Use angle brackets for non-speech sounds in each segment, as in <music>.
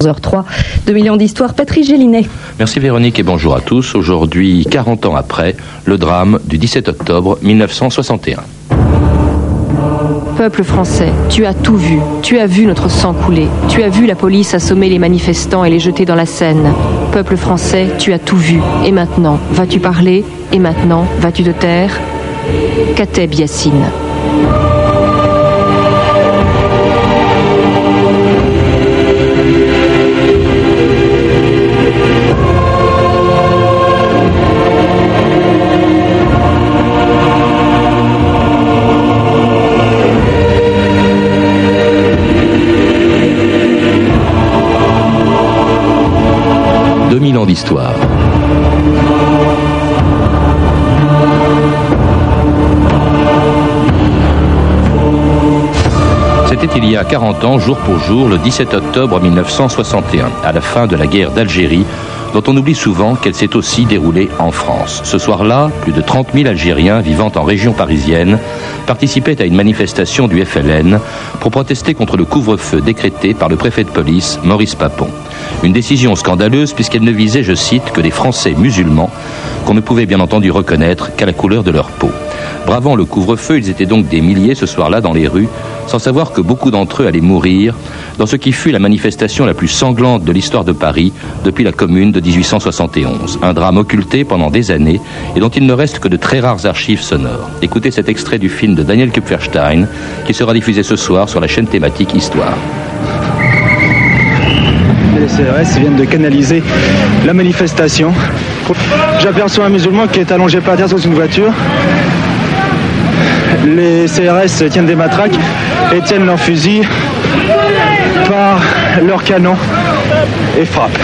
11h03, 2 millions d'histoires. Patrice Gélinet. Merci Véronique et bonjour à tous. Aujourd'hui, 40 ans après, le drame du 17 octobre 1961. Peuple français, tu as tout vu. Tu as vu notre sang couler. Tu as vu la police assommer les manifestants et les jeter dans la Seine. Peuple français, tu as tout vu. Et maintenant, vas-tu parler? Et maintenant, vas-tu te taire Kateb Yassine. 2000 ans d'histoire. C'était il y a 40 ans, jour pour jour, le 17 octobre 1961, à la fin de la guerre d'Algérie, dont on oublie souvent qu'elle s'est aussi déroulée en France. Ce soir-là, plus de 30 000 Algériens vivant en région parisienne participaient à une manifestation du FLN pour protester contre le couvre-feu décrété par le préfet de police, Maurice Papon. Une décision scandaleuse puisqu'elle ne visait, je cite, que des Français musulmans qu'on ne pouvait bien entendu reconnaître qu'à la couleur de leur peau. Bravant le couvre-feu, ils étaient donc des milliers ce soir-là dans les rues, sans savoir que beaucoup d'entre eux allaient mourir dans ce qui fut la manifestation la plus sanglante de l'histoire de Paris depuis la commune de 1871. Un drame occulté pendant des années et dont il ne reste que de très rares archives sonores. Écoutez cet extrait du film de Daniel Kupferstein qui sera diffusé ce soir sur la chaîne thématique Histoire. Les CRS viennent de canaliser la manifestation. J'aperçois un musulman qui est allongé par terre dans une voiture. Les CRS tiennent des matraques et tiennent leurs fusils par leurs canons et frappent.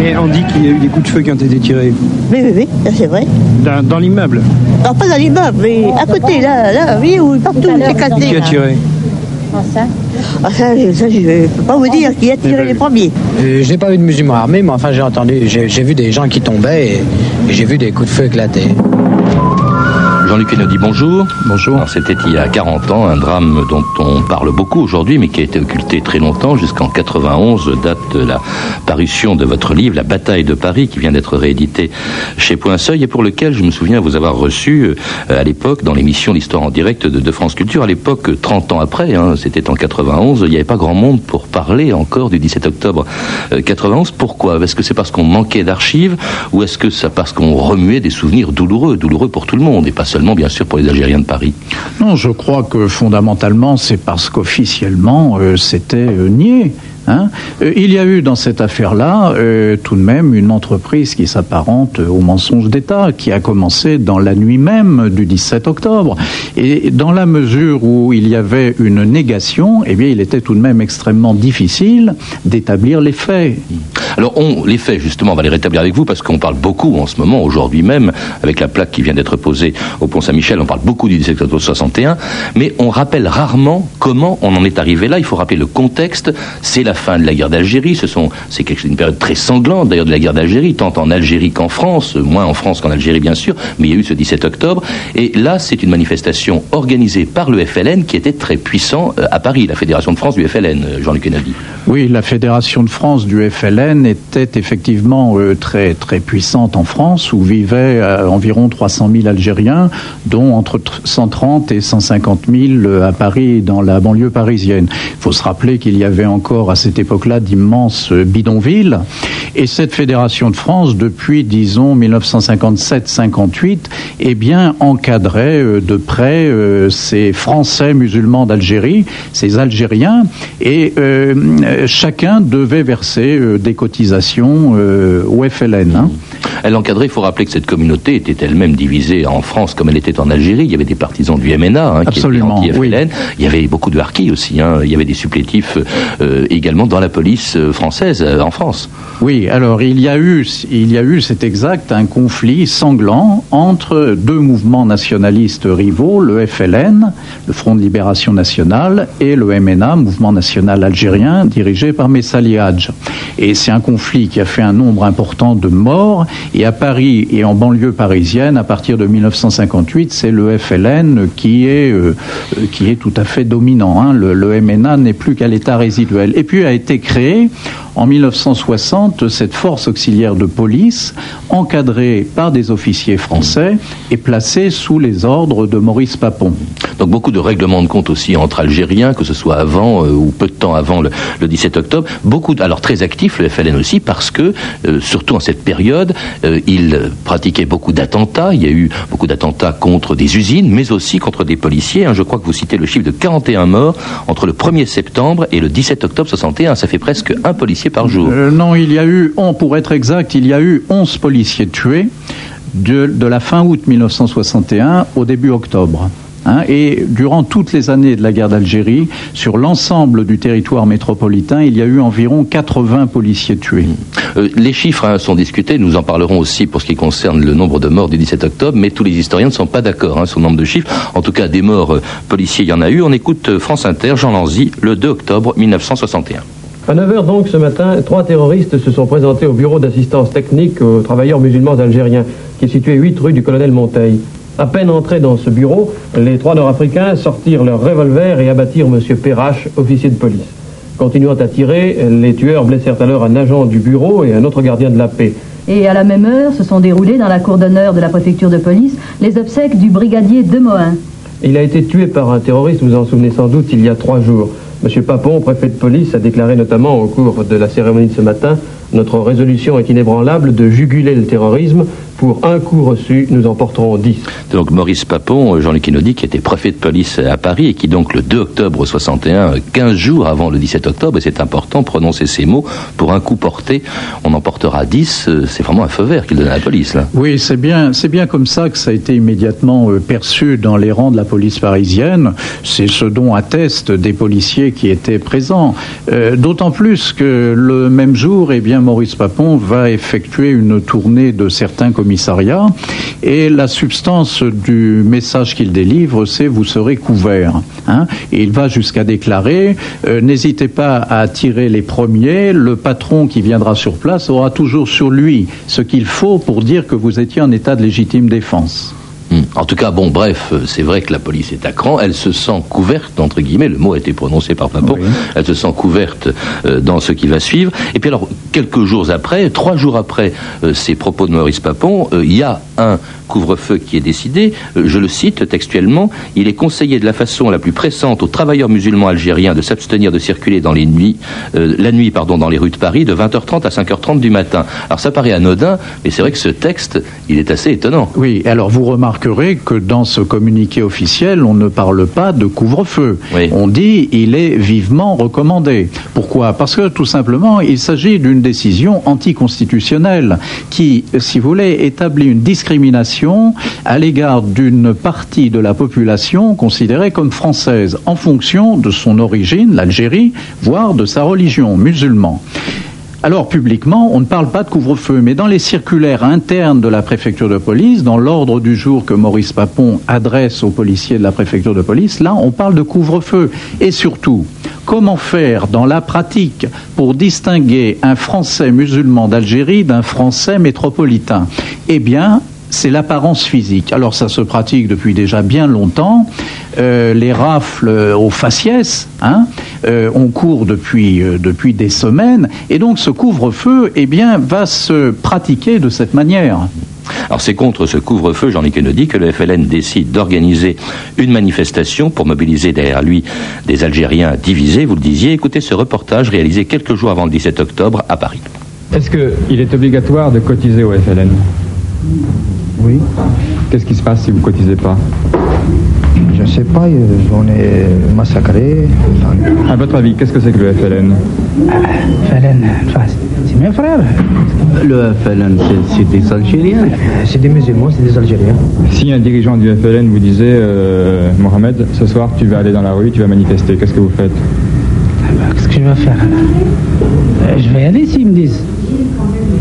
Mais on dit qu'il y a eu des coups de feu qui ont été tirés. Oui, oui, oui, ça c'est vrai. Dans, dans l'immeuble. Alors pas dans l'immeuble, mais à côté, là, là, oui, oui, partout, c'est Qui cassé. a là. tiré? Ah, ça, ça, je ne peux pas vous dire qui a tiré les premiers. Euh, Je n'ai pas vu de musulmans armés, mais enfin j'ai entendu, j'ai j'ai vu des gens qui tombaient et, et j'ai vu des coups de feu éclater. Jean-Luc Kennedy, bonjour. Bonjour. C'était il y a 40 ans, un drame dont on parle beaucoup aujourd'hui, mais qui a été occulté très longtemps, jusqu'en 91, date de la parution de votre livre, La bataille de Paris, qui vient d'être réédité chez Point Seuil, et pour lequel je me souviens vous avoir reçu euh, à l'époque dans l'émission L'Histoire en direct de, de France Culture. À l'époque, 30 ans après, hein, c'était en 91, il n'y avait pas grand monde pour parler encore du 17 octobre euh, 91. Pourquoi? Est-ce que c'est parce qu'on manquait d'archives, ou est-ce que c'est parce qu'on remuait des souvenirs douloureux, douloureux pour tout le monde, et pas seulement bien sûr pour les Algériens de Paris Non, je crois que fondamentalement, c'est parce qu'officiellement, euh, c'était euh, nié. Hein. Euh, il y a eu dans cette affaire-là euh, tout de même une entreprise qui s'apparente au mensonge d'État, qui a commencé dans la nuit même du 17 octobre. Et dans la mesure où il y avait une négation, eh bien, il était tout de même extrêmement difficile d'établir les faits. Alors, on, les faits, justement, on va les rétablir avec vous parce qu'on parle beaucoup en ce moment, aujourd'hui même, avec la plaque qui vient d'être posée au Pont Saint-Michel, on parle beaucoup du 17 octobre 61, mais on rappelle rarement comment on en est arrivé là. Il faut rappeler le contexte. C'est la fin de la guerre d'Algérie. Ce sont, c'est une période très sanglante, d'ailleurs, de la guerre d'Algérie, tant en Algérie qu'en France, moins en France qu'en Algérie, bien sûr, mais il y a eu ce 17 octobre. Et là, c'est une manifestation organisée par le FLN qui était très puissant euh, à Paris, la Fédération de France du FLN, euh, Jean-Luc Kennedy. Oui, la Fédération de France du FLN était effectivement euh, très très puissante en France, où vivaient euh, environ 300 000 Algériens, dont entre tr- 130 et 150 000 euh, à Paris, dans la banlieue parisienne. Il faut se rappeler qu'il y avait encore à cette époque-là d'immenses bidonvilles, et cette Fédération de France, depuis disons 1957-58, eh bien encadrait euh, de près euh, ces Français musulmans d'Algérie, ces Algériens, et euh, chacun devait verser des cotisations au FLN. hein. Elle encadrait, il faut rappeler que cette communauté était elle-même divisée en France comme elle était en Algérie. Il y avait des partisans du MNA hein, qui étaient anti-FLN. Il y avait beaucoup de harkis aussi. hein. Il y avait des supplétifs euh, également dans la police euh, française euh, en France. Oui, alors il y a eu, il y a eu, c'est exact, un conflit sanglant entre deux mouvements nationalistes rivaux, le FLN, le Front de Libération Nationale, et le MNA, Mouvement National Algérien, dirigé par Messali Hadj. Et c'est un conflit qui a fait un nombre important de morts Et à Paris et en banlieue parisienne, à partir de 1958, c'est le FLN qui est, euh, qui est tout à fait dominant. Hein. Le, le MNA n'est plus qu'à l'état résiduel. Et puis a été créé en 1960 cette force auxiliaire de police, encadrée par des officiers français et placée sous les ordres de Maurice Papon. Donc beaucoup de règlements de compte aussi entre Algériens, que ce soit avant euh, ou peu de temps avant le, le 17 octobre. Beaucoup, alors très actifs le FLN aussi, parce que euh, surtout en cette période, euh, il pratiquait beaucoup d'attentats. Il y a eu beaucoup d'attentats contre des usines, mais aussi contre des policiers. hein. Je crois que vous citez le chiffre de 41 morts entre le 1er septembre et le 17 octobre 61. Ça fait presque un policier par jour. Euh, non, il y a eu, on, pour être exact, il y a eu 11 policiers tués de, de la fin août 1961 au début octobre. Hein, et durant toutes les années de la guerre d'Algérie, sur l'ensemble du territoire métropolitain, il y a eu environ 80 policiers tués. Euh, les chiffres hein, sont discutés, nous en parlerons aussi pour ce qui concerne le nombre de morts du 17 octobre, mais tous les historiens ne sont pas d'accord hein, sur le nombre de chiffres. En tout cas, des morts euh, policiers, il y en a eu. On écoute euh, France Inter, Jean Lanzy, le 2 octobre 1961. À 9h donc ce matin, trois terroristes se sont présentés au bureau d'assistance technique aux travailleurs musulmans algériens, qui est situé 8 rue du colonel Monteil. À peine entrés dans ce bureau, les trois Nord-Africains sortirent leurs revolvers et abattirent M. Perrache, officier de police. Continuant à tirer, les tueurs blessèrent alors un agent du bureau et un autre gardien de la paix. Et à la même heure se sont déroulées dans la cour d'honneur de la préfecture de police les obsèques du brigadier Demohin. Il a été tué par un terroriste, vous en souvenez sans doute, il y a trois jours. M. Papon, préfet de police, a déclaré notamment au cours de la cérémonie de ce matin Notre résolution est inébranlable de juguler le terrorisme. Pour un coup reçu, nous en porterons dix. Donc Maurice Papon, euh, Jean-Luc Kennedy, qui était préfet de police à Paris et qui donc le 2 octobre 61, euh, 15 jours avant le 17 octobre, et c'est important, prononcer ces mots, pour un coup porté, on en portera 10, euh, c'est vraiment un feu vert qu'il donne à la police là. Oui, c'est bien, c'est bien comme ça que ça a été immédiatement euh, perçu dans les rangs de la police parisienne. C'est ce dont attestent des policiers qui étaient présents. Euh, D'autant plus que le même jour, eh bien, Maurice Papon va effectuer une tournée de certains et la substance du message qu'il délivre, c'est vous serez couverts. Hein et il va jusqu'à déclarer euh, n'hésitez pas à tirer les premiers. Le patron qui viendra sur place aura toujours sur lui ce qu'il faut pour dire que vous étiez en état de légitime défense. En tout cas, bon, bref, euh, c'est vrai que la police est à cran. Elle se sent couverte, entre guillemets, le mot a été prononcé par Papon, elle se sent couverte euh, dans ce qui va suivre. Et puis alors, quelques jours après, trois jours après euh, ces propos de Maurice Papon, euh, il y a un couvre-feu qui est décidé. Je le cite textuellement, il est conseillé de la façon la plus pressante aux travailleurs musulmans algériens de s'abstenir de circuler dans les nuits, la nuit pardon, dans les rues de Paris de 20h30 à 5h30 du matin. Alors ça paraît anodin, mais c'est vrai que ce texte, il est assez étonnant. Oui, alors vous remarquerez que dans ce communiqué officiel, on ne parle pas de couvre-feu. On dit il est vivement recommandé. Pourquoi? Parce que tout simplement, il s'agit d'une décision anticonstitutionnelle qui, si vous voulez, établit une discrimination à l'égard d'une partie de la population considérée comme française en fonction de son origine, l'Algérie, voire de sa religion, musulman. Alors, publiquement, on ne parle pas de couvre-feu, mais dans les circulaires internes de la préfecture de police, dans l'ordre du jour que Maurice Papon adresse aux policiers de la préfecture de police, là, on parle de couvre-feu. Et surtout, comment faire dans la pratique pour distinguer un Français musulman d'Algérie d'un Français métropolitain? Eh bien, c'est l'apparence physique. Alors ça se pratique depuis déjà bien longtemps. Euh, les rafles aux faciès, hein, euh, on court depuis euh, depuis des semaines, et donc ce couvre-feu, eh bien, va se pratiquer de cette manière. Alors c'est contre ce couvre-feu, Jean-Luc Kennedy, que le FLN décide d'organiser une manifestation pour mobiliser derrière lui des Algériens divisés. Vous le disiez, écoutez ce reportage réalisé quelques jours avant le 17 octobre à Paris. Est-ce qu'il est obligatoire de cotiser au FLN Oui. Qu'est-ce qui se passe si vous cotisez pas Je ne sais pas, euh, on est massacré. À votre avis, qu'est-ce que c'est que le FLN FLN, enfin, c'est mes frères. Le FLN, c'est- des Algériens. C'est des musulmans, c'est des Algériens. Si un dirigeant du FLN vous disait euh, Mohamed, ce soir tu vas aller dans la rue, tu vas manifester, qu'est-ce que vous faites Qu'est-ce que je vais faire Euh, Je vais y aller s'ils me disent.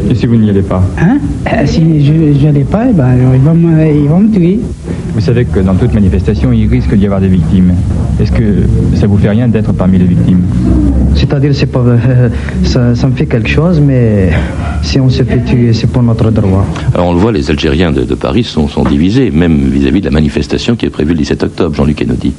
Et si vous n'y allez pas Hein Euh, Si je n'y allais pas, eh ben, ils, vont me, ils vont me tuer. Vous savez que dans toute manifestation, il risque d'y avoir des victimes. Est-ce que ça vous fait rien d'être parmi les victimes? C'est-à-dire, c'est pas, euh, ça, ça me fait quelque chose, mais si on se fait tuer, c'est pour notre droit. Alors on le voit, les Algériens de, de Paris sont, sont divisés, même vis-à-vis de la manifestation qui est prévue le 17 octobre, Jean-Luc Kennedy.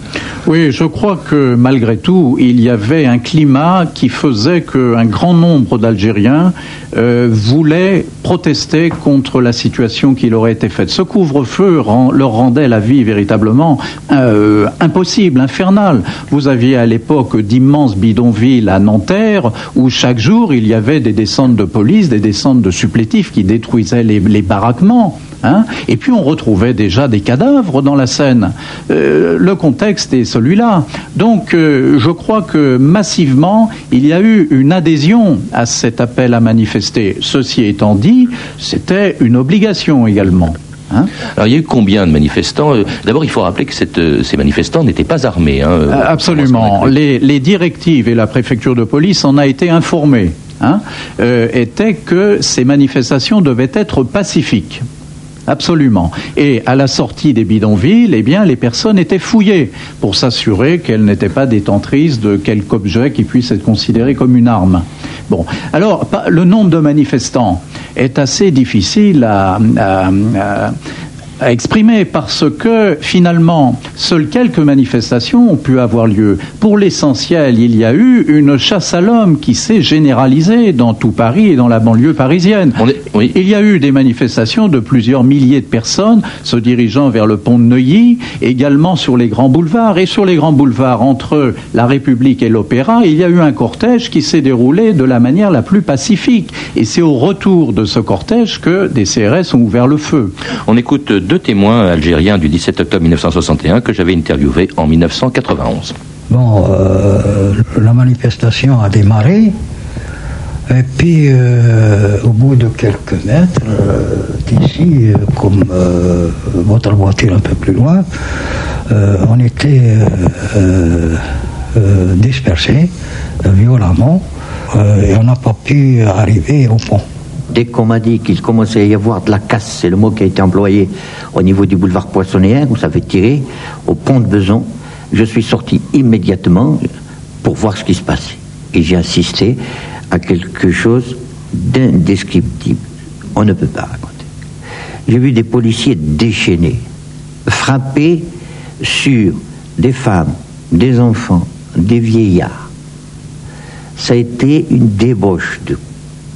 Oui, je crois que malgré tout, il y avait un climat qui faisait qu'un grand nombre d'Algériens euh, voulaient protester contre la situation qui leur était faite. Ce couvre-feu rend- leur rendait la vie véritablement euh, impossible, infernale. Vous aviez à l'époque d'immenses bidonvilles à Nanterre où chaque jour il y avait des descentes de police, des descentes de supplétifs qui détruisaient les, les baraquements. hein. Et puis on retrouvait déjà des cadavres dans la Seine. Euh, le contexte est celui-là. Donc euh, je crois que massivement il y a eu une adhésion à cet appel à manifester. Ceci étant dit, c'était une obligation également. hein. Alors il y a eu combien de manifestants? Euh, D'abord, il faut rappeler que cette, ces manifestants n'étaient pas armés. hein. Absolument. Les, les directives et la préfecture de police en a été informée. Hein, euh, étaient que ces manifestations devaient être pacifiques. Absolument. Et à la sortie des bidonvilles, eh bien, les personnes étaient fouillées pour s'assurer qu'elles n'étaient pas détentrices de quelque objet qui puisse être considéré comme une arme. Bon. Alors, le nombre de manifestants est assez difficile à- à exprimer parce que finalement, seules quelques manifestations ont pu avoir lieu. Pour l'essentiel, il y a eu une chasse à l'homme qui s'est généralisée dans tout Paris et dans la banlieue parisienne. Il y a eu des manifestations de plusieurs milliers de personnes se dirigeant vers le pont de Neuilly, également sur les grands boulevards. Et sur les grands boulevards, entre la République et l'Opéra, il y a eu un cortège qui s'est déroulé de la manière la plus pacifique. Et c'est au retour de ce cortège que des CRS ont ouvert le feu. On écoute deux témoins algériens du 17 octobre 1961 que j'avais interviewés en 1991. Bon, euh, la manifestation a démarré. Et puis, euh, au bout de quelques mètres euh, d'ici, comme votre voiture un peu plus loin, on était dispersés violemment et on n'a pas pu arriver au pont. Dès qu'on m'a dit qu'il commençait à y avoir de la casse, c'est le mot qui a été employé au niveau du boulevard Poissonnière, où ça avait tiré, au pont de Beson, je suis sorti immédiatement pour voir ce qui se passait. Et j'ai assisté à quelque chose d'indescriptible. On ne peut pas raconter. J'ai vu des policiers déchaînés, frapper sur des femmes, des enfants, des vieillards. Ça a été une débauche de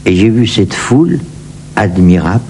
et j'ai vu cette foule admirable,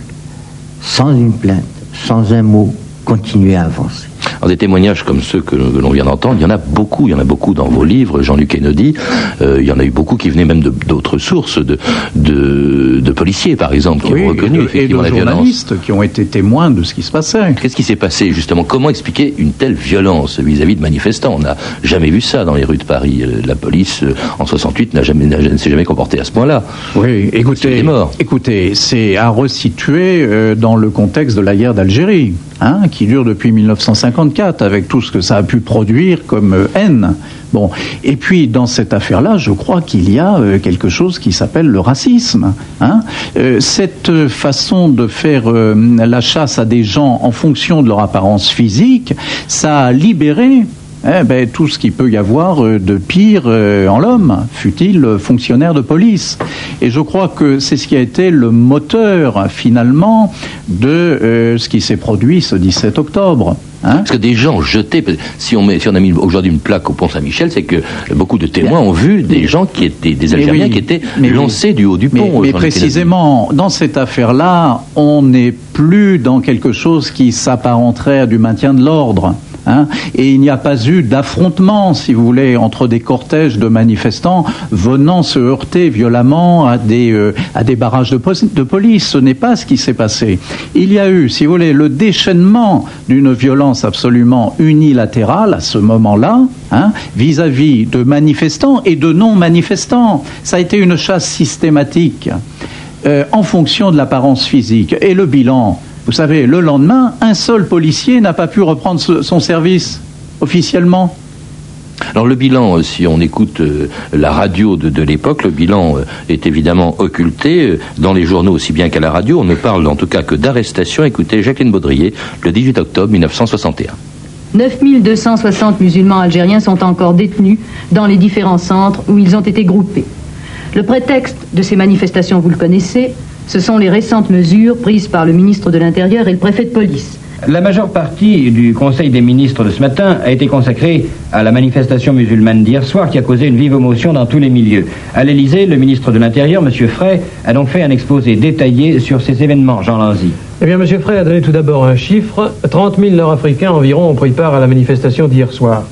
sans une plainte, sans un mot, continuer à avancer. Alors, des témoignages comme ceux que, que l'on vient d'entendre, il y en a beaucoup, il y en a beaucoup dans vos livres, Jean-Luc Kennedy. Euh, il y en a eu beaucoup qui venaient même d'autres sources, de, de, de policiers par exemple, qui Oui, ont reconnu et de, et effectivement de la violence. journalistes qui ont été témoins de ce qui se passait. Qu'est-ce qui s'est passé justement? Comment expliquer une telle violence vis-à-vis de manifestants? On n'a jamais vu ça dans les rues de Paris. Euh, La police, euh, en 68, n'a jamais, ne s'est jamais comportée à ce point-là. Oui, écoutez, écoutez, c'est à resituer euh, dans le contexte de la guerre d'Algérie, hein, qui dure depuis 1954, avec tout ce que ça a pu produire comme euh, haine. Bon, et puis dans cette affaire-là, je crois qu'il y a euh, quelque chose qui s'appelle le racisme. Hein. Euh, cette façon de faire la chasse à des gens en fonction de leur apparence physique, ça a libéré eh ben, tout ce qu'il peut y avoir euh, de pire euh, en l'homme, fut-il fonctionnaire de police. Et je crois que c'est ce qui a été le moteur, finalement, de euh, ce qui s'est produit ce 17 octobre. Hein Parce que des gens jetés, si on, met, si on a mis aujourd'hui une plaque au pont Saint-Michel, c'est que beaucoup de témoins ont vu des gens qui étaient, des Mais Algériens oui, qui étaient mais lancés du haut du Mais, pont. mais Kennedy. précisément, dans cette affaire-là, on n'est plus dans quelque chose qui s'apparenterait à du maintien de l'ordre. Hein. et il n'y a pas eu d'affrontement, si vous voulez, entre des cortèges de manifestants venant se heurter violemment à des, euh, à des barrages de, police. Ce n'est pas ce qui s'est passé. Il y a eu, si vous voulez, le déchaînement d'une violence absolument unilatérale à ce moment-là, hein, vis-à-vis de manifestants et de non-manifestants. Ça a été une chasse systématique euh, en fonction de l'apparence physique. Et le bilan, vous savez, le lendemain, un seul policier n'a pas pu reprendre ce- son service officiellement. Alors le bilan, euh, si on écoute euh, la radio de, de l'époque, le bilan euh, est évidemment occulté euh, dans les journaux aussi bien qu'à la radio. On ne parle en tout cas que d'arrestation. Écoutez Jacqueline Baudrier, le 18 octobre 1961. 9260 musulmans algériens sont encore détenus dans les différents centres où ils ont été groupés. Le prétexte de ces manifestations, vous le connaissez, ce sont les récentes mesures prises par le ministre de l'Intérieur et le préfet de police. La majeure partie du Conseil des ministres de ce matin a été consacrée à la manifestation musulmane d'hier soir qui a causé une vive émotion dans tous les milieux. À l'Élysée, le ministre de l'Intérieur, M. Frey, a donc fait un exposé détaillé sur ces événements. Jean Lanzy. Eh bien, M. Frey a donné tout d'abord un chiffre. 30 000 Nord-Africains environ ont pris part à la manifestation d'hier soir.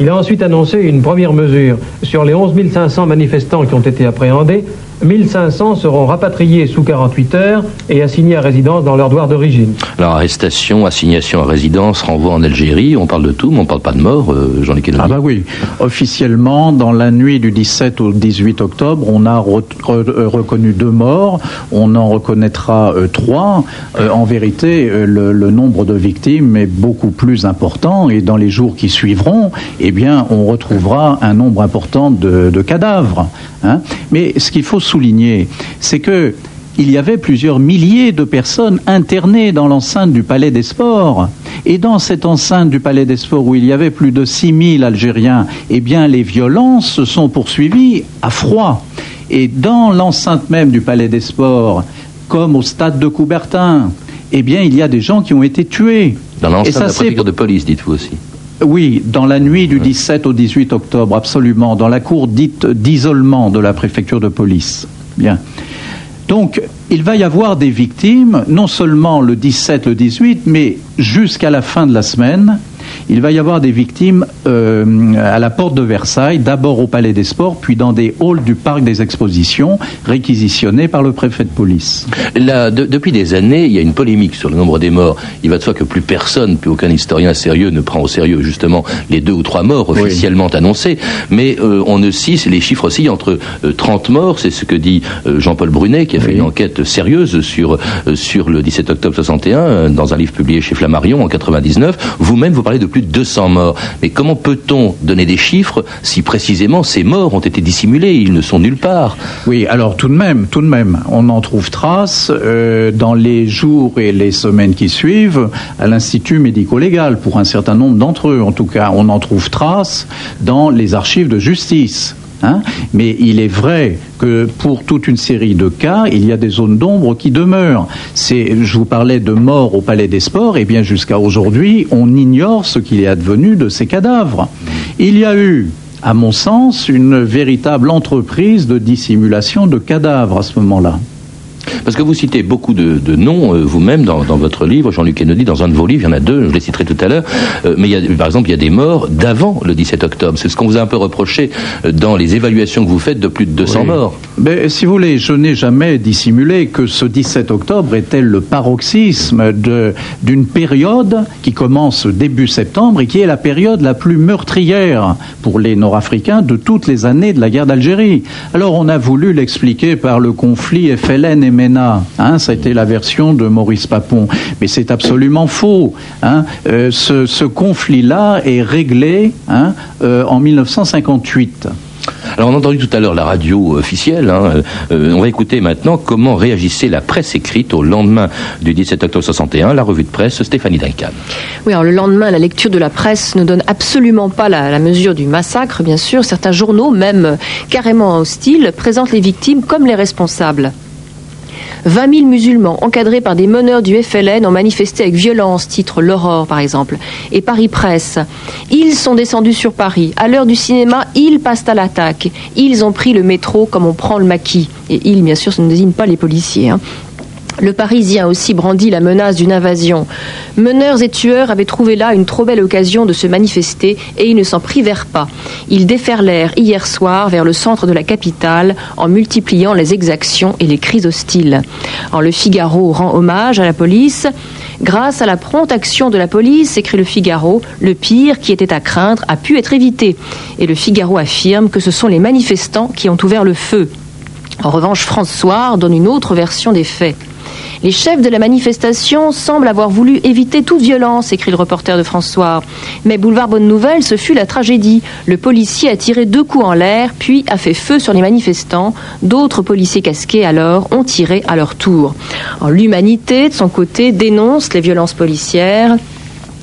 Il a ensuite annoncé une première mesure. Sur les 11 500 manifestants qui ont été appréhendés, 1500 seront rapatriés sous 48 heures et assignés à résidence dans leur droit d'origine. Alors arrestation, assignation à résidence, renvoi en Algérie, on parle de tout, mais on ne parle pas de mort, euh, Jean-Luc. Ah bah oui. Officiellement, dans la nuit du 17 au 18 octobre, on a re- re- reconnu deux morts. On en reconnaîtra euh, trois. Euh, en vérité, euh, le, le nombre de victimes est beaucoup plus important. Et dans les jours qui suivront, eh bien, on retrouvera un nombre important de, de cadavres. hein. Mais ce qu'il faut souligner, c'est que il y avait plusieurs milliers de personnes internées dans l'enceinte du Palais des Sports. Et dans cette enceinte du Palais des Sports où il y avait plus de 6000 Algériens, eh bien, les violences se sont poursuivies à froid. Et dans l'enceinte même du Palais des Sports, comme au stade de Coubertin, eh bien, il y a des gens qui ont été tués. Dans l'enceinte ça, de la préfecture de police, dites-vous aussi. Oui, dans la nuit du 17 au 18 octobre, absolument, dans la cour dite d'isolement de la préfecture de police. Bien. Donc, il va y avoir des victimes, non seulement le 17, le 18, mais jusqu'à la fin de la semaine. Il va y avoir des victimes euh, à la porte de Versailles, d'abord au Palais des Sports, puis dans des halls du Parc des Expositions, réquisitionnés par le préfet de police. Là, de- depuis des années, il y a une polémique sur le nombre des morts. Il va de soi que plus personne, plus aucun historien sérieux ne prend au sérieux justement les deux ou trois morts officiellement annoncés. Mais euh, on ne cisse les chiffres aussi entre euh, 30 morts, c'est ce que dit euh, Jean-Paul Brunet, qui a fait une enquête sérieuse sur euh, sur le 17 octobre 61 euh, dans un livre publié chez Flammarion en 99. Vous-même, vous parlez de plus de 200 morts. Mais comment peut-on donner des chiffres si précisément ces morts ont été dissimulés? Ils ne sont nulle part. Oui, alors tout de même, tout de même, on en trouve trace euh, dans les jours et les semaines qui suivent à l'Institut médico-légal, pour un certain nombre d'entre eux en tout cas. On en trouve trace dans les archives de justice. Hein. Mais il est vrai que pour toute une série de cas, il y a des zones d'ombre qui demeurent. C'est, je vous parlais de morts au Palais des Sports, et bien jusqu'à aujourd'hui, on ignore ce qu'il est advenu de ces cadavres. Il y a eu à mon sens, une véritable entreprise de dissimulation de cadavres à ce moment-là. Parce que vous citez beaucoup de, de noms euh, vous-même dans, dans votre livre, Jean-Luc Kennedy, dans un de vos livres, il y en a deux, je les citerai tout à l'heure, Euh, mais il y a, par exemple, il y a des morts d'avant le 17 octobre. C'est ce qu'on vous a un peu reproché euh, dans les évaluations que vous faites de plus de 200 Oui. morts. Mais si vous voulez, je n'ai jamais dissimulé que ce 17 octobre était le paroxysme d'une période qui commence début septembre et qui est la période la plus meurtrière pour les Nord-Africains de toutes les années de la guerre d'Algérie. Alors on a voulu l'expliquer par le conflit FLN et MENA. Hein, ça a été la version de Maurice Papon. Mais c'est absolument faux. Hein. Euh, ce ce conflit-là est réglé hein, euh, en 1958. Alors on a entendu tout à l'heure la radio officielle, hein, euh, on va écouter maintenant comment réagissait la presse écrite au lendemain du 17 octobre 61, la revue de presse Stéphanie Duncan. Oui, alors le lendemain, la lecture de la presse ne donne absolument pas la, la mesure du massacre, bien sûr. Certains journaux, même carrément hostiles, présentent les victimes comme les responsables. 20 000 musulmans encadrés par des meneurs du FLN ont manifesté avec violence, titre L'Aurore par exemple, et Paris Presse. Ils sont descendus sur Paris. À l'heure du cinéma, ils passent à l'attaque. Ils ont pris le métro comme on prend le maquis. Et ils, bien sûr, ça ne désigne pas les policiers. hein. Le Parisien aussi brandi la menace d'une invasion. Meneurs et tueurs avaient trouvé là une trop belle occasion de se manifester et ils ne s'en privèrent pas. Ils déferlèrent hier soir vers le centre de la capitale en multipliant les exactions et les cris hostiles. En Le Figaro rend hommage à la police. Grâce à la prompte action de la police, écrit le Figaro, le pire qui était à craindre a pu être évité. Et le Figaro affirme que ce sont les manifestants qui ont ouvert le feu. En revanche, François donne une autre version des faits. Les chefs de la manifestation semblent avoir voulu éviter toute violence, écrit le reporter de François. Mais boulevard Bonne Nouvelle, ce fut la tragédie. Le policier a tiré deux coups en l'air, puis a fait feu sur les manifestants. D'autres policiers casqués alors ont tiré à leur tour. L'humanité, de son côté, dénonce les violences policières.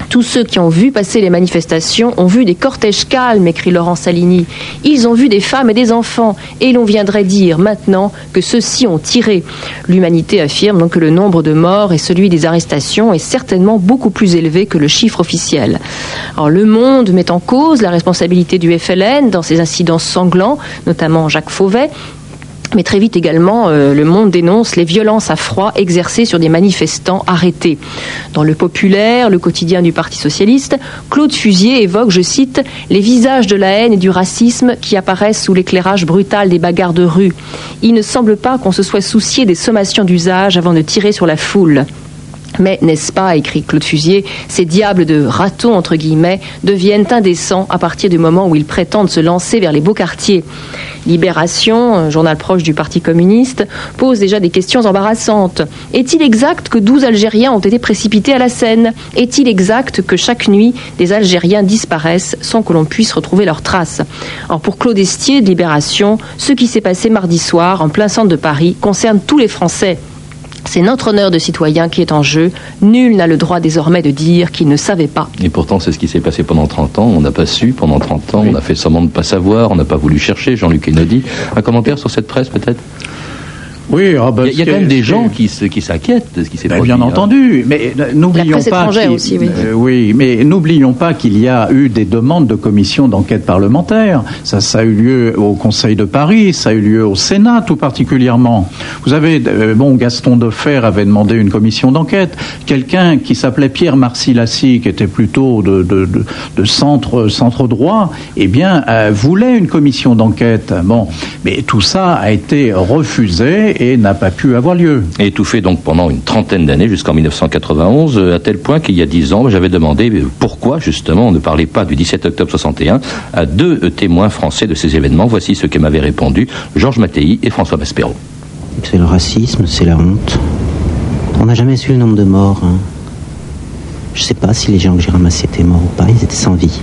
Tous ceux qui ont vu passer les manifestations ont vu des cortèges calmes, écrit Laurent Salini. Ils ont vu des femmes et des enfants, et l'on viendrait dire maintenant que ceux-ci ont tiré. L'humanité affirme donc que le nombre de morts et celui des arrestations est certainement beaucoup plus élevé que le chiffre officiel. Alors, le Monde met en cause la responsabilité du FLN dans ces incidents sanglants, notamment Jacques Fauvet, mais très vite également, euh, Le Monde dénonce les violences à froid exercées sur des manifestants arrêtés. Dans Le Populaire, le quotidien du Parti socialiste, Claude Fusier évoque, je cite, les visages de la haine et du racisme qui apparaissent sous l'éclairage brutal des bagarres de rue. Il ne semble pas qu'on se soit soucié des sommations d'usage avant de tirer sur la foule. Mais n'est-ce pas, écrit Claude Fusier, ces diables de ratons, entre guillemets, deviennent indécents à partir du moment où ils prétendent se lancer vers les beaux quartiers? Libération, journal proche du Parti communiste, pose déjà des questions embarrassantes. Est-il exact que 12 Algériens ont été précipités à la Seine Est-il exact que chaque nuit, des Algériens disparaissent sans que l'on puisse retrouver leurs traces? Alors pour Claude Estier de Libération, ce qui s'est passé mardi soir en plein centre de Paris concerne tous les Français. C'est notre honneur de citoyen qui est en jeu. Nul n'a le droit désormais de dire qu'il ne savait pas. Et pourtant, c'est ce qui s'est passé pendant 30 ans. On n'a pas su pendant 30 ans. On a fait semblant de ne pas savoir. On n'a pas voulu chercher. Jean-Luc Kennedy. Un commentaire sur cette presse, peut-être? Oui, ah bah, il y a, y quand même des gens qui qui, se- qui s'inquiètent de ce qui s'est Ben, produit. bien hein. entendu, mais n'oublions pas aussi, oui. euh, oui, mais n'oublions pas qu'il y a eu des demandes de commissions d'enquête parlementaire. Ça, ça a eu lieu au Conseil de Paris, ça a eu lieu au Sénat tout particulièrement. Vous avez, euh, bon, Gaston Defer avait demandé une commission d'enquête. Quelqu'un qui s'appelait Pierre Marcilassi, qui était plutôt de, de, de, de centre, centre droit, eh bien, euh, voulait une commission d'enquête. Bon, mais tout ça a été refusé et n'a pas pu avoir lieu. Fait donc pendant une trentaine d'années, jusqu'en 1991, euh, à tel point qu'il y a dix ans, j'avais demandé pourquoi justement on ne parlait pas du 17 octobre 61 à deux euh, témoins français de ces événements? Voici ce que m'avaient répondu Georges Mattei et François Maspero. C'est le racisme, c'est la honte. On n'a jamais su le nombre de morts. hein. Je sais pas si les gens que j'ai ramassés étaient morts ou pas, ils étaient sans vie.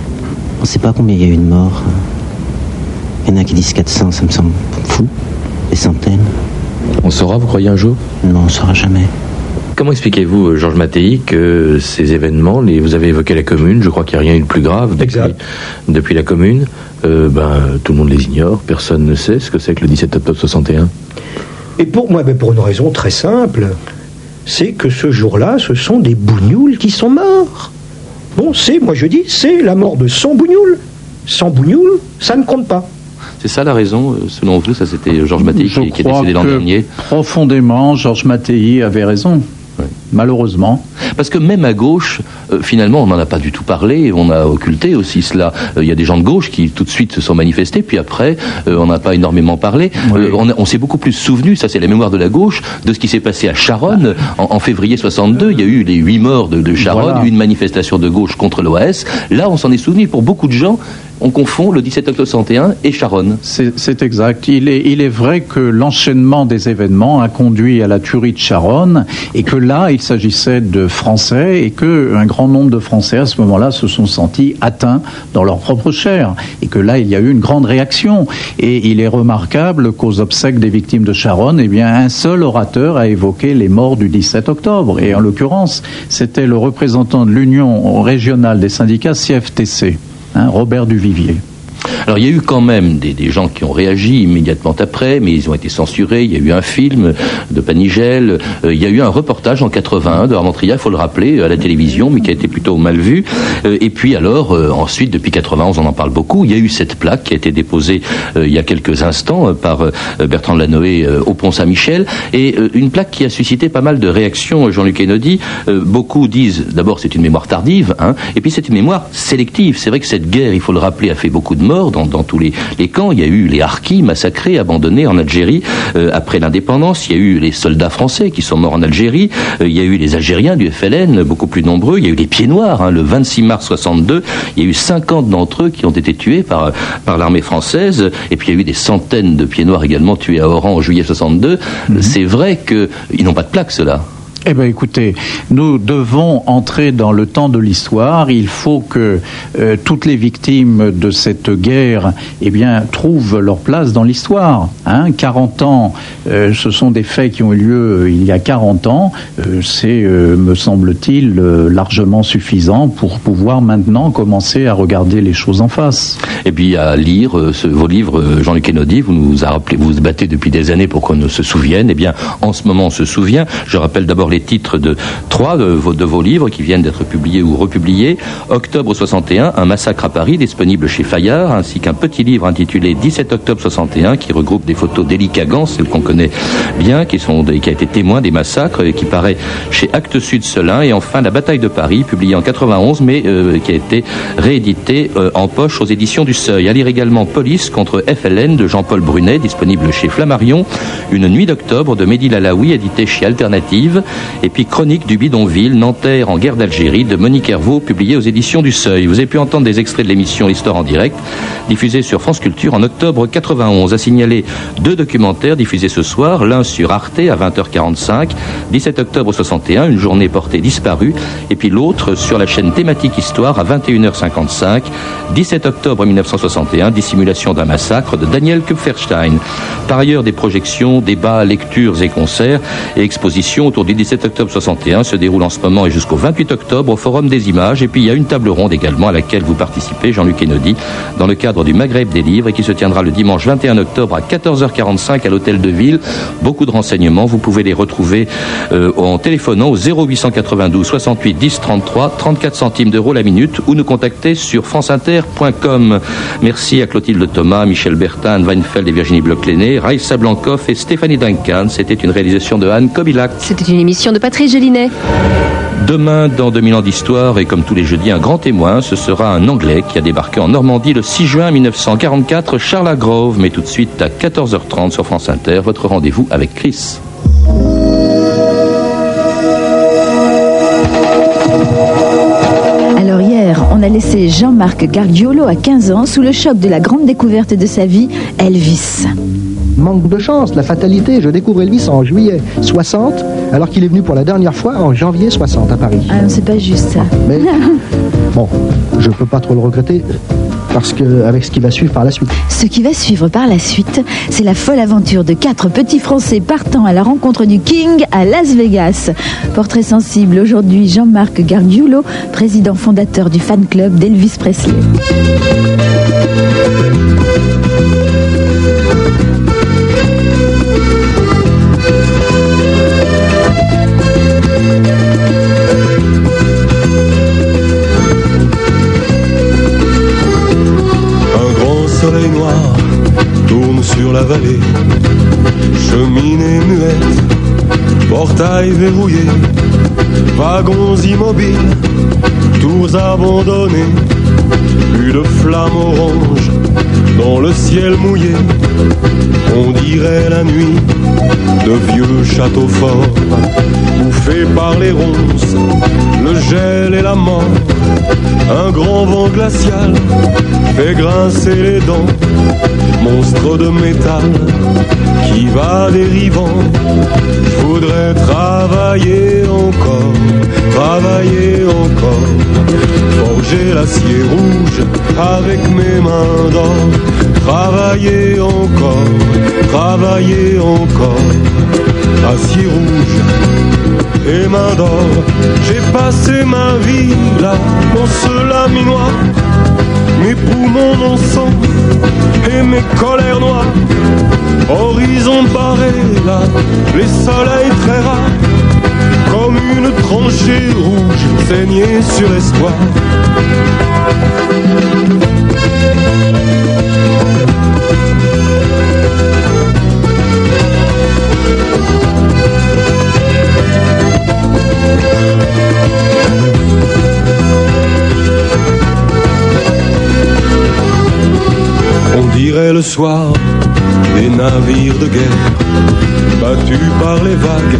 On ne sait pas combien il y a eu de morts. hein. Il y en a qui disent 400, ça me semble fou. Des centaines. On saura, vous croyez un jour Non, on ne saura jamais. Comment expliquez-vous, euh, Georges Mattei, que ces événements, les, vous avez évoqué la commune, je crois qu'il n'y a rien eu de plus grave depuis, depuis la commune, euh, ben, tout le monde les ignore, personne ne sait ce que c'est que le 17 octobre 61 Et pour moi, ben, pour une raison très simple, c'est que ce jour-là, ce sont des bougnoules qui sont morts. Bon, c'est, moi je dis, c'est la mort de 100 bougnoules. 100 bougnoules, ça ne compte pas. C'est ça la raison, euh, selon vous Ça, c'était Georges Mattei qui, qui est décédé l'an dernier. profondément, Georges Mattei avait raison. Malheureusement. Parce que même à gauche, euh, finalement, on n'en a pas du tout parlé, on a occulté aussi cela. Euh, Il y a des gens de gauche qui tout de suite se sont manifestés, puis après, euh, on n'a pas énormément parlé. Euh, on s'est beaucoup plus souvenu, ça c'est la mémoire de la gauche, de ce qui s'est passé à Charonne en, en février 62. Il y a eu les huit morts de, de Charonne, Voilà. une manifestation de gauche contre l'OAS. Là, on s'en est souvenu. Pour beaucoup de gens, on confond le 17 octobre 61 et Charonne. C'est exact. Il est, il est vrai que l'enchaînement des événements a conduit à la tuerie de Charonne et que là, il s'agissait de Français et que un grand nombre de Français à ce moment-là se sont sentis atteints dans leur propre chair et que là, il y a eu une grande réaction. Et il est remarquable qu'aux obsèques des victimes de Charonne, eh bien, un seul orateur a évoqué les morts du 17 octobre. Et en l'occurrence, c'était le représentant de l'Union régionale des syndicats CFTC, hein, Robert Duvivier. Alors il y a eu quand même des, gens qui ont réagi immédiatement après, mais ils ont été censurés. Il y a eu un film de Panigel, euh, il y a eu un reportage en 81 de Armentria, il faut le rappeler, à la télévision, mais qui a été plutôt mal vu. Euh, et puis alors, euh, ensuite, depuis 91, on en parle beaucoup, il y a eu cette plaque qui a été déposée il y a quelques instants par Bertrand Lanoé au Pont Saint-Michel, et une plaque qui a suscité pas mal de réactions, Jean-Luc. Euh, beaucoup disent, d'abord, c'est une mémoire tardive, hein, et puis c'est une mémoire sélective. C'est vrai que cette guerre, il faut le rappeler, a fait beaucoup de morts dans, dans tous les, les camps. Il y a eu les harkis massacrés, abandonnés en Algérie euh, après l'indépendance. Il y a eu les soldats français qui sont morts en Algérie. Euh, il y a eu les Algériens du FLN, beaucoup plus nombreux. Il y a eu les pieds noirs. hein, le 26 mars 62, il y a eu 50 d'entre eux qui ont été tués par, par l'armée française. Et puis il y a eu des centaines de pieds noirs également tués à Oran en juillet 62. C'est vrai qu'ils n'ont pas de plaque, ceux-là. Eh bien, écoutez, nous devons entrer dans le temps de l'histoire. Il faut que euh, toutes les victimes de cette guerre, eh bien, trouvent leur place dans l'histoire. Hein. 40 ans, euh, ce sont des faits qui ont eu lieu euh, il y a 40 ans. C'est, me semble-t-il, largement suffisant pour pouvoir maintenant commencer à regarder les choses en face. Et puis à lire ce- vos livres, Jean-Luc Kennedy, vous nous a rappelé, vous vous battez depuis des années pour qu'on se souvienne. Eh bien, en ce moment, on se souvient. Je rappelle d'abord les titres de trois de vos, livres qui viennent d'être publiés ou republiés. Octobre 61, Un massacre à Paris, disponible chez Fayard, ainsi qu'un petit livre intitulé 17 octobre 61, qui regroupe des photos d'Élie Kagan, celles qu'on connaît bien, qui, sont des- qui a été témoin des massacres, et qui paraît chez Actes Sud Selin. Et enfin, La bataille de Paris, publié en 91, mais euh, qui a été réédité euh, en poche aux éditions du Seuil. À lire également Police contre FLN de Jean-Paul Brunet, disponible chez Flammarion. Une nuit d'octobre de Mehdi Lalaoui, édité chez Alternative. Et puis Chronique du bidonville, Nanterre en guerre d'Algérie de Monique Hervaux, publié aux éditions du Seuil. Vous avez pu entendre des extraits de l'émission L'Histoire en direct, diffusée sur France Culture en octobre 91. À signaler deux documentaires diffusés ce soir, l'un sur Arte à 20h45, 17 octobre 61, une journée portée disparue, et puis l'autre sur la chaîne thématique Histoire à 21h55, 17 octobre 1961, dissimulation d'un massacre de Daniel Kupferstein. Par ailleurs, des projections, débats, lectures et concerts et expositions autour du 17 octobre 61 se déroulent en ce moment et jusqu'au 28 octobre au Forum des images. Et puis il y a une table ronde également à laquelle vous participez, Jean-Luc Kennedy, dans le cadre du Maghreb des livres et qui se tiendra le dimanche 21 octobre à 14h45 à l'hôtel de ville. Beaucoup de renseignements, vous pouvez les retrouver euh, en téléphonant au 0892 68 10 33 34 centimes d'euros la minute ou nous contacter sur franceinter.com. Merci à Clotilde Thomas, Michel Bertin, Weinfeld et Virginie Bloch-Léné, Raïssa Blancoff et Stéphanie Duncan. C'était une réalisation de Anne Kobilac. C'était une émission de Patrice Gélinet. Demain, dans 2000 ans d'histoire, et comme tous les jeudis, un grand témoin, ce sera un Anglais qui a débarqué en Normandie le 6 juin 1944, Charles Grove. Mais tout de suite, à 14h30 sur France Inter, votre rendez-vous avec Chris. Alors hier, on a laissé Jean-Marc Gargiolo à 15 ans sous le choc de la grande découverte de sa vie, Elvis. Manque de chance, la fatalité. Je découvre Elvis en juillet 60, alors qu'il est venu pour la dernière fois en janvier 60 à Paris. Ah non, c'est pas juste ça. Mais <laughs> bon, je peux pas trop le regretter, parce que avec ce qui va suivre par la suite. Ce qui va suivre par la suite, c'est la folle aventure de quatre petits Français partant à la rencontre du King à Las Vegas. Portrait sensible aujourd'hui, Jean-Marc Gargiulo, président fondateur du fan club d'Elvis Presley. Vallée. Cheminée muette, portail verrouillé, wagons immobiles, tours abandonnées, plus de flammes oranges dans le ciel mouillé. On dirait la nuit de vieux châteaux forts, bouffés par les ronces, le gel et la mort. Un grand vent glacial fait grincer les dents, monstre de métal qui va dérivant. Je voudrais travailler encore, travailler encore, forger l'acier rouge avec mes mains d'or, travailler encore, travailler encore, acier rouge et main d'or. J'ai passé ma vie là, dans ce laminoir, mes poumons en sang et mes colères noires. Horizon barré là, les soleils très rares, comme une tranchée rouge saignée sur l'espoir. On dirait le soir des navires de guerre battu par les vagues,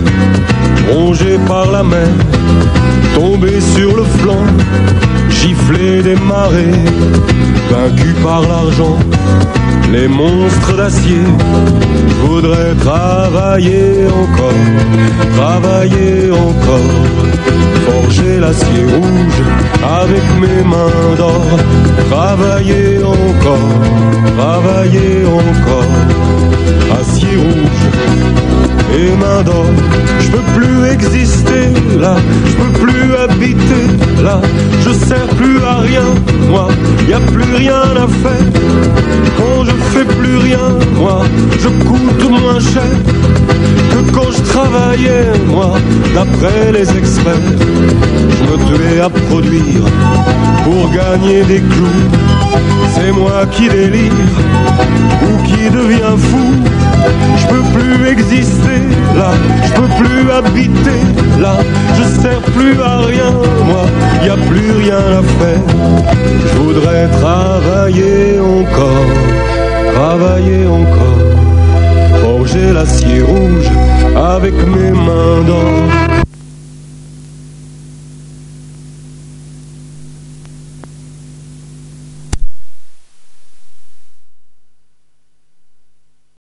rongé par la mer, tombé sur le flanc, giflé des marées, vaincu par l'argent, les monstres d'acier. Je voudrais travailler encore, travailler encore, forger l'acier rouge avec mes mains d'or, travailler encore, travailler encore, acier rouge et mains d'or. Je peux plus exister là, je peux plus habiter là, je sers plus à rien, moi, y a plus rien à faire. Quand je fais plus rien, moi, je coûte moins cher que quand je travaillais, moi, d'après les experts. Je me tuais à produire pour gagner des clous. C'est moi qui délire ou qui devient fou. Je peux plus exister là, je peux plus habiter là, je sers plus à rien, moi, y a plus rien à faire. Je voudrais travailler encore, travailler encore, forger l'acier rouge avec mes mains d'or.